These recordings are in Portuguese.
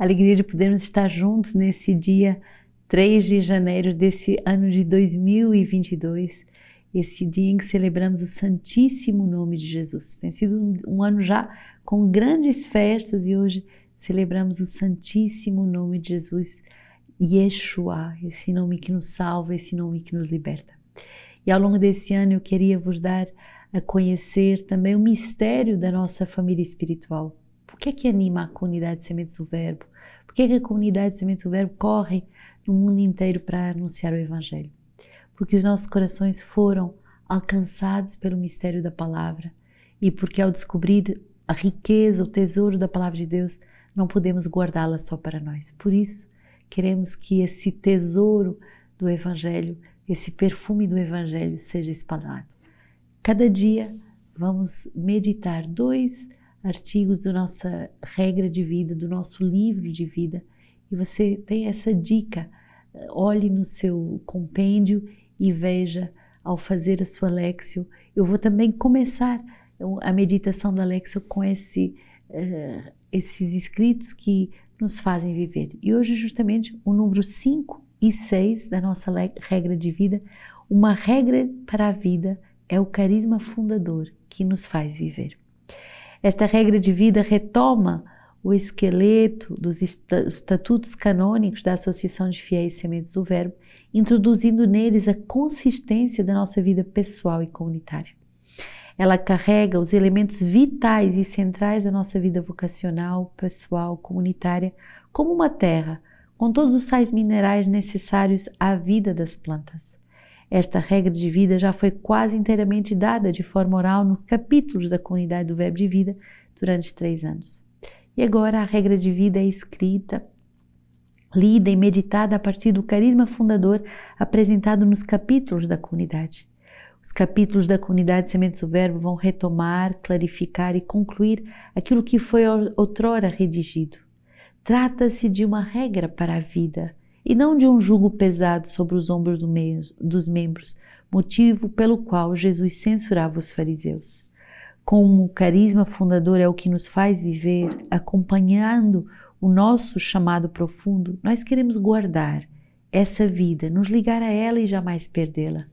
alegria de podermos estar juntos nesse dia 3 de janeiro desse ano de 2022, esse dia em que celebramos o Santíssimo Nome de Jesus. Tem sido um, ano já com grandes festas e hoje celebramos o Santíssimo Nome de Jesus, Yeshua, esse nome que nos salva, esse nome que nos liberta. E ao longo desse ano eu queria vos dar a conhecer também o mistério da nossa família espiritual. Que é que anima a comunidade de Sementes do Verbo? Por que, é que a comunidade de Sementes do Verbo corre no mundo inteiro para anunciar o Evangelho? Porque os nossos corações foram alcançados pelo mistério da palavra e porque ao descobrir a riqueza, o tesouro da palavra de Deus, não podemos guardá-la só para nós. Por isso, queremos que esse tesouro do Evangelho, esse perfume do Evangelho seja espalhado. Cada dia vamos meditar dois artigos da nossa regra de vida, do nosso livro de vida, e você tem essa dica. Olhe no seu compêndio e veja ao fazer a sua Lexio. Eu vou também começar a meditação da Lexio com esse, uh, esses escritos que nos fazem viver. E hoje, justamente, o número 5 e 6 da nossa regra de vida, uma regra para a vida é o carisma fundador que nos faz viver. Esta regra de vida retoma o esqueleto dos estatutos canônicos da Associação de Fiéis Sementes do Verbo, introduzindo neles a consistência da nossa vida pessoal e comunitária. Ela carrega os elementos vitais e centrais da nossa vida vocacional, pessoal, comunitária, como uma terra, com todos os sais minerais necessários à vida das plantas. Esta regra de vida já foi quase inteiramente dada de forma oral nos capítulos da comunidade do Verbo de Vida durante três anos. E agora a regra de vida é escrita, lida e meditada a partir do carisma fundador apresentado nos capítulos da comunidade. Os capítulos da comunidade Sementes do Verbo vão retomar, clarificar e concluir aquilo que foi outrora redigido. Trata-se de uma regra para a vida, e não de um jugo pesado sobre os ombros do dos membros, motivo pelo qual Jesus censurava os fariseus. Como o carisma fundador é o que nos faz viver, acompanhando o nosso chamado profundo, nós queremos guardar essa vida, nos ligar a ela e jamais perdê-la.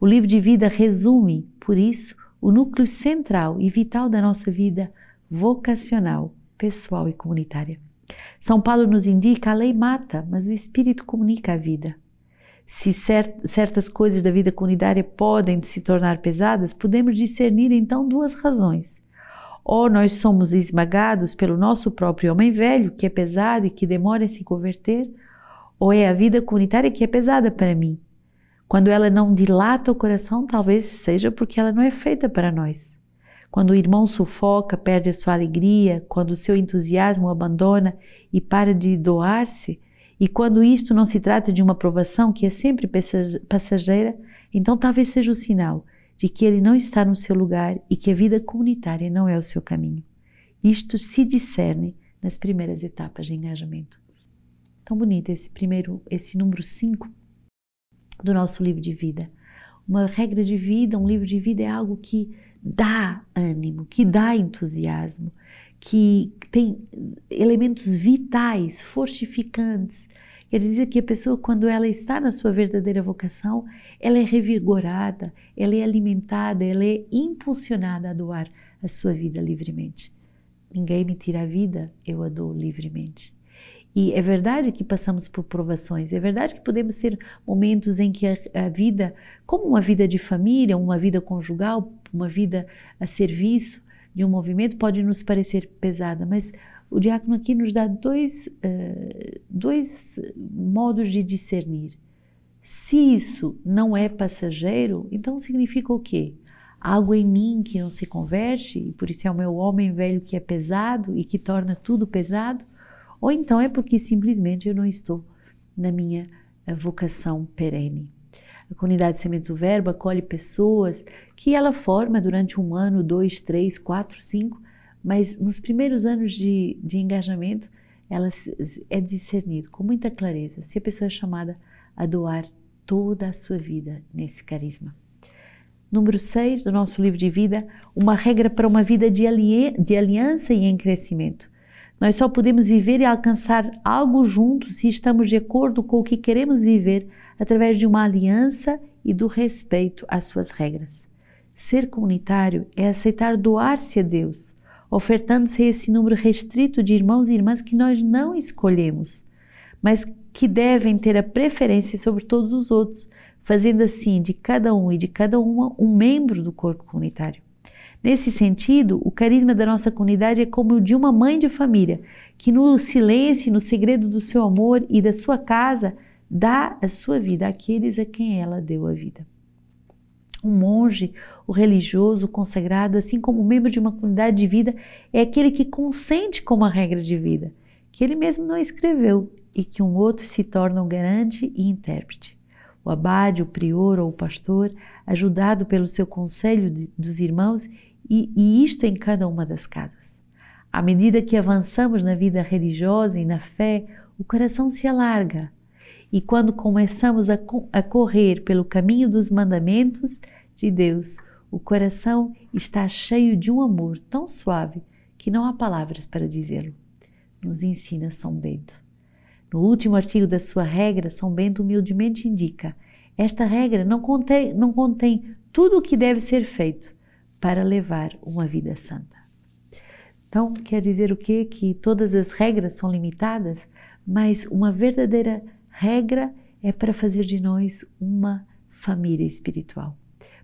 O livro de vida resume, por isso, o núcleo central e vital da nossa vida vocacional, pessoal e comunitária. São Paulo nos indica a lei mata, mas o Espírito comunica a vida. Se certas coisas da vida comunitária podem se tornar pesadas, podemos discernir então duas razões. Ou nós somos esmagados pelo nosso próprio homem velho, que é pesado e que demora a se converter, ou é a vida comunitária que é pesada para mim. Quando ela não dilata o coração, talvez seja porque ela não é feita para nós. Quando o irmão sufoca, perde a sua alegria, quando o seu entusiasmo o abandona e para de doar-se, e quando isto não se trata de uma provação que é sempre passageira, então talvez seja o sinal de que ele não está no seu lugar e que a vida comunitária não é o seu caminho. Isto se discerne nas primeiras etapas de engajamento. Tão bonito esse primeiro, esse número 5 do nosso livro de vida. Uma regra de vida, um livro de vida é algo que dá ânimo, que dá entusiasmo, que tem elementos vitais, fortificantes. Quer dizer que a pessoa, quando ela está na sua verdadeira vocação, ela é revigorada, ela é alimentada, ela é impulsionada a doar a sua vida livremente. Ninguém me tira a vida, eu a dou livremente. E é verdade que passamos por provações, é verdade que podemos ter momentos em que a, a, vida, como uma vida de família, uma vida conjugal, uma vida a serviço de um movimento, pode nos parecer pesada, mas o diácono aqui nos dá dois, uh, dois modos de discernir. Se isso não é passageiro, então significa o quê? Algo em mim que não se converte, e por isso é o meu homem velho que é pesado e que torna tudo pesado? Ou então é porque simplesmente eu não estou na minha eh, vocação perene. A comunidade Sementes do Verbo acolhe pessoas que ela forma durante um ano, dois, três, quatro, cinco, mas nos primeiros anos de, de engajamento ela é discernido com muita clareza se a pessoa é chamada a doar toda a sua vida nesse carisma. Número 6 do nosso livro de vida, uma regra para uma vida de, ali de aliança e em crescimento. Nós só podemos viver e alcançar algo juntos se estamos de acordo com o que queremos viver através de uma aliança e do respeito às suas regras. Ser comunitário é aceitar doar-se a Deus, ofertando-se a esse número restrito de irmãos e irmãs que nós não escolhemos, mas que devem ter a preferência sobre todos os outros, fazendo assim de cada um e de cada uma um membro do corpo comunitário. Nesse sentido, o carisma da nossa comunidade é como o de uma mãe de família, que no silêncio, no segredo do seu amor e da sua casa, dá a sua vida àqueles a quem ela deu a vida. Um monge, o religioso, o consagrado, assim como membro de uma comunidade de vida, é aquele que consente com uma regra de vida, que ele mesmo não escreveu e que um outro se torna o garante e intérprete. O abade, o prior ou o pastor, ajudado pelo seu conselho de, dos irmãos, e, e isto em cada uma das casas. À medida que avançamos na vida religiosa e na fé, o coração se alarga. E quando começamos a, a correr pelo caminho dos mandamentos de Deus, o coração está cheio de um amor tão suave que não há palavras para dizê-lo. Nos ensina São Bento. No último artigo da sua regra, São Bento humildemente indica: esta regra não contém, não contém tudo o que deve ser feito, para levar uma vida santa. Então, quer dizer o quê? Que todas as regras são limitadas, mas uma verdadeira regra é para fazer de nós uma família espiritual,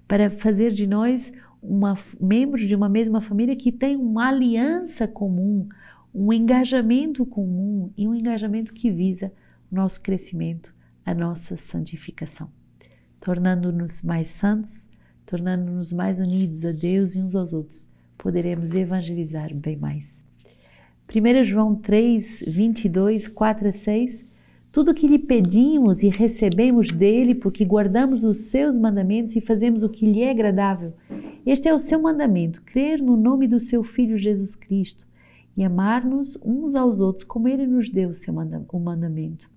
para fazer de nós uma, membros de uma mesma família que tem uma aliança comum, um engajamento comum e um engajamento que visa o nosso crescimento, a nossa santificação, tornando-nos mais santos, tornando-nos mais unidos a Deus e uns aos outros, poderemos evangelizar bem mais. 1 João 3, 22, 4 a 6 Tudo que lhe pedimos e recebemos dele, porque guardamos os seus mandamentos e fazemos o que lhe é agradável. Este é o seu mandamento: crer no nome do seu Filho Jesus Cristo e amar-nos uns aos outros, como ele nos deu o seu o mandamento.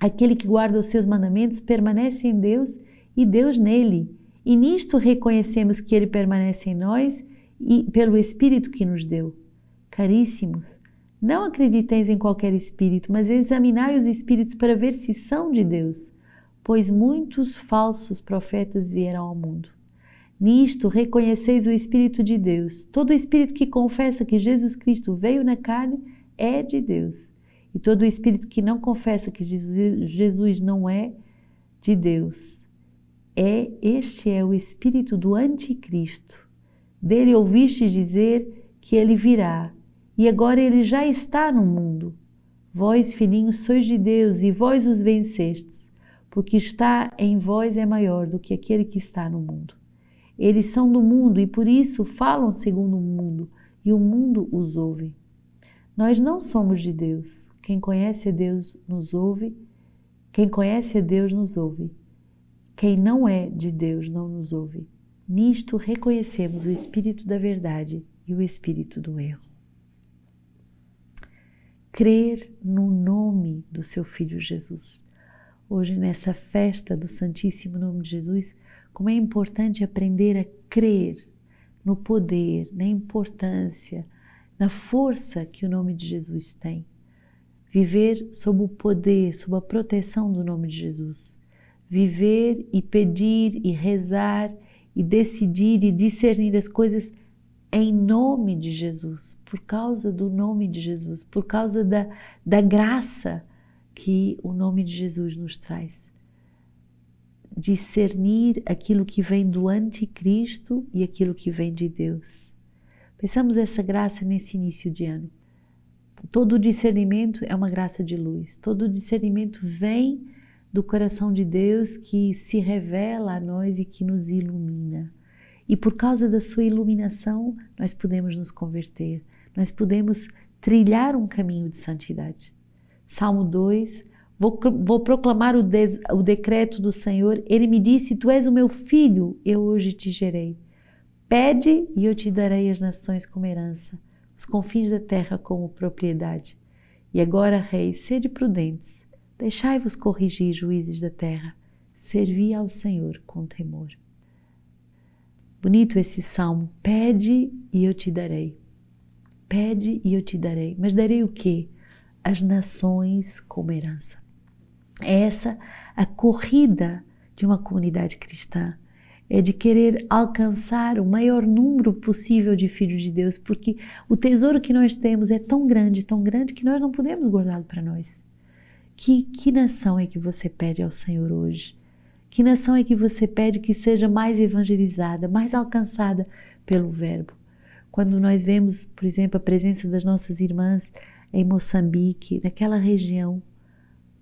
Aquele que guarda os seus mandamentos permanece em Deus e Deus nele e nisto reconhecemos que Ele permanece em nós e pelo Espírito que nos deu. Caríssimos, não acrediteis em qualquer espírito, mas examinai os espíritos para ver se são de Deus, pois muitos falsos profetas vieram ao mundo. Nisto reconheceis o Espírito de Deus. Todo espírito que confessa que Jesus Cristo veio na carne é de Deus. E todo espírito que não confessa que Jesus não é de Deus é este é o espírito do anticristo. Dele ouviste dizer que ele virá, e agora ele já está no mundo. Vós, filhinhos, sois de Deus e vós os vencestes, porque está em vós é maior do que aquele que está no mundo. Eles são do mundo e por isso falam segundo o mundo, e o mundo os ouve. Nós não somos de Deus. Quem conhece a Deus nos ouve. Quem conhece a Deus nos ouve. Quem não é de Deus não nos ouve. Nisto reconhecemos o espírito da verdade e o espírito do erro. Crer no nome do seu filho Jesus. Hoje, nessa festa do Santíssimo Nome de Jesus, como é importante aprender a crer no poder, na importância, na força que o nome de Jesus tem. Viver sob o poder, sob a proteção do nome de Jesus viver e pedir e rezar e decidir e discernir as coisas em nome de Jesus, por causa do nome de Jesus, por causa da, da graça que o nome de Jesus nos traz. Discernir aquilo que vem do anticristo e aquilo que vem de Deus. Pensamos essa graça nesse início de ano. Todo discernimento é uma graça de luz, todo discernimento vem do coração de Deus que se revela a nós e que nos ilumina. E por causa da sua iluminação, nós podemos nos converter, nós podemos trilhar um caminho de santidade. Salmo 2: Vou, vou proclamar o, de, o decreto do Senhor. Ele me disse: Tu és o meu filho, eu hoje te gerei. Pede e eu te darei as nações como herança, os confins da terra como propriedade. E agora, reis, sede prudentes Deixai-vos corrigir, juízes da terra, servi ao Senhor com temor. Bonito esse salmo. Pede e eu te darei. Pede e eu te darei. Mas darei o quê? As nações como herança. É essa a corrida de uma comunidade cristã. É de querer alcançar o maior número possível de filhos de Deus, porque o tesouro que nós temos é tão grande, tão grande, que nós não podemos guardá-lo para nós. Que, que nação é que você pede ao Senhor hoje? Que nação é que você pede que seja mais evangelizada, mais alcançada pelo Verbo? Quando nós vemos, por exemplo, a presença das nossas irmãs em Moçambique, naquela região,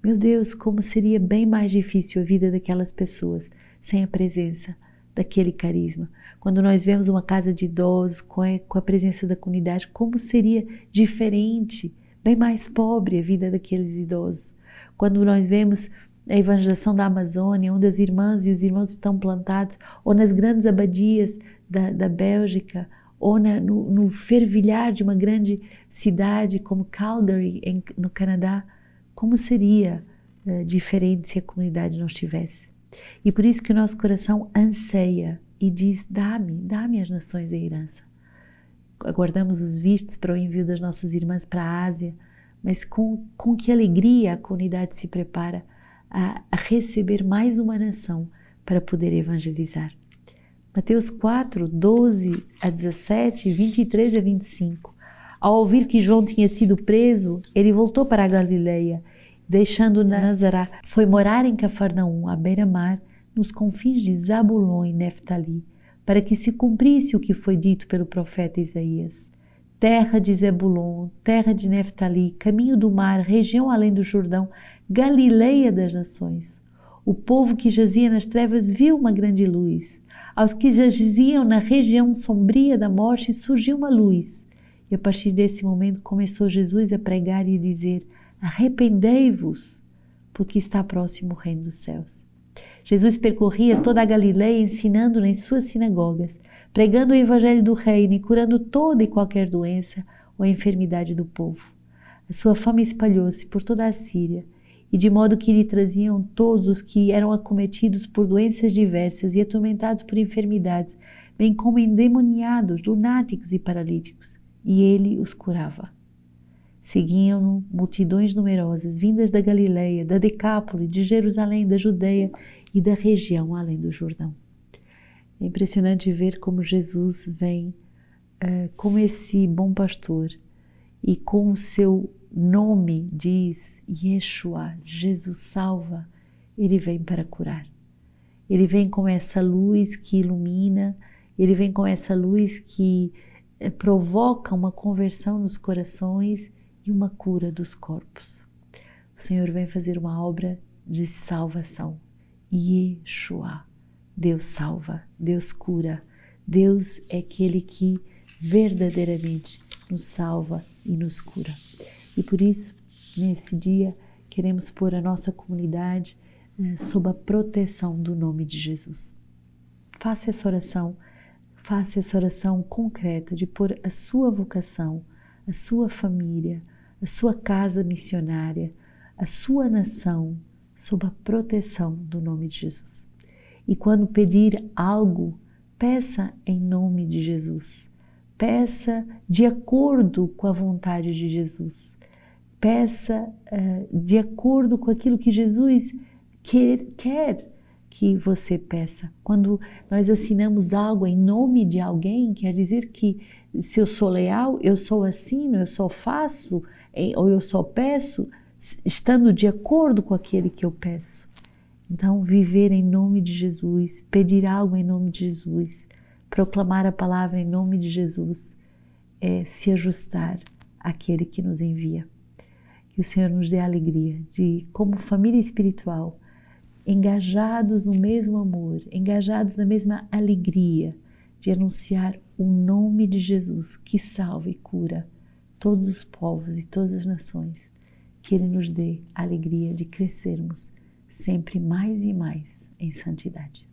meu Deus, como seria bem mais difícil a vida daquelas pessoas sem a presença daquele carisma. Quando nós vemos uma casa de idosos com a, com a presença da comunidade, como seria diferente, bem mais pobre a vida daqueles idosos. Quando nós vemos a evangelização da Amazônia, onde as irmãs e os irmãos estão plantados, ou nas grandes abadias da, da Bélgica, ou na, no, no, fervilhar de uma grande cidade como Calgary, em, no Canadá, como seria uh, diferente se a comunidade não estivesse? E por isso que o nosso coração anseia e diz: dá-me, dá-me as nações a herança. Aguardamos os vistos para o envio das nossas irmãs para a Ásia, mas com, com que alegria a comunidade se prepara a, a receber mais uma nação para poder evangelizar. Mateus 4, 12 a 17, 23 a 25. Ao ouvir que João tinha sido preso, ele voltou para a Galileia, deixando Nazaré, foi morar em Cafarnaum, à beira-mar, nos confins de Zabulon e Neftali, para que se cumprisse o que foi dito pelo profeta Isaías. Terra de Zebulon, terra de Neftali, caminho do mar, região além do Jordão, Galileia das nações. O povo que jazia nas trevas viu uma grande luz. Aos que jaziam na região sombria da morte surgiu uma luz. E a partir desse momento começou Jesus a pregar e dizer: Arrependei-vos, porque está próximo o reino dos céus. Jesus percorria toda a Galileia ensinando nas suas sinagogas, pregando o evangelho do reino e curando toda e qualquer doença ou enfermidade do povo. A sua fama espalhou-se por toda a Síria e de modo que lhe traziam todos os que eram acometidos por doenças diversas e atormentados por enfermidades, bem como endemoniados, lunáticos e paralíticos, e ele os curava. Seguiam-no multidões numerosas, vindas da Galileia, da Decápole, de Jerusalém, da Judeia e da região além do Jordão. É impressionante ver como Jesus vem uh, como esse bom pastor e com o seu nome diz Yeshua, Jesus salva, ele vem para curar. Ele vem com essa luz que ilumina, ele vem com essa luz que eh, provoca uma conversão nos corações e uma cura dos corpos. O Senhor vem fazer uma obra de salvação. Yeshua, Deus salva, Deus cura. Deus é aquele que verdadeiramente nos salva e nos cura. E por isso, nesse dia, queremos pôr a nossa comunidade eh, sob a proteção do nome de Jesus. Faça essa oração, faça essa oração concreta de pôr a sua vocação, a sua família, a sua casa missionária, a sua nação sob a proteção do nome de Jesus. E quando pedir algo, peça em nome de Jesus. Peça de acordo com a vontade de Jesus peça uh, de acordo com aquilo que Jesus quer, quer que você peça. Quando nós assinamos algo em nome de alguém, quer dizer que se eu sou leal, eu só assino, eu só faço, ou eu só peço, estando de acordo com aquele que eu peço. Então, viver em nome de Jesus, pedir algo em nome de Jesus, proclamar a palavra em nome de Jesus, é se ajustar àquele que nos envia. Que o Senhor nos dê a alegria de, como família espiritual, engajados no mesmo amor, engajados na mesma alegria de anunciar o nome de Jesus que salva e cura todos os povos e todas as nações. Que Ele nos dê a alegria de crescermos sempre mais e mais em santidade.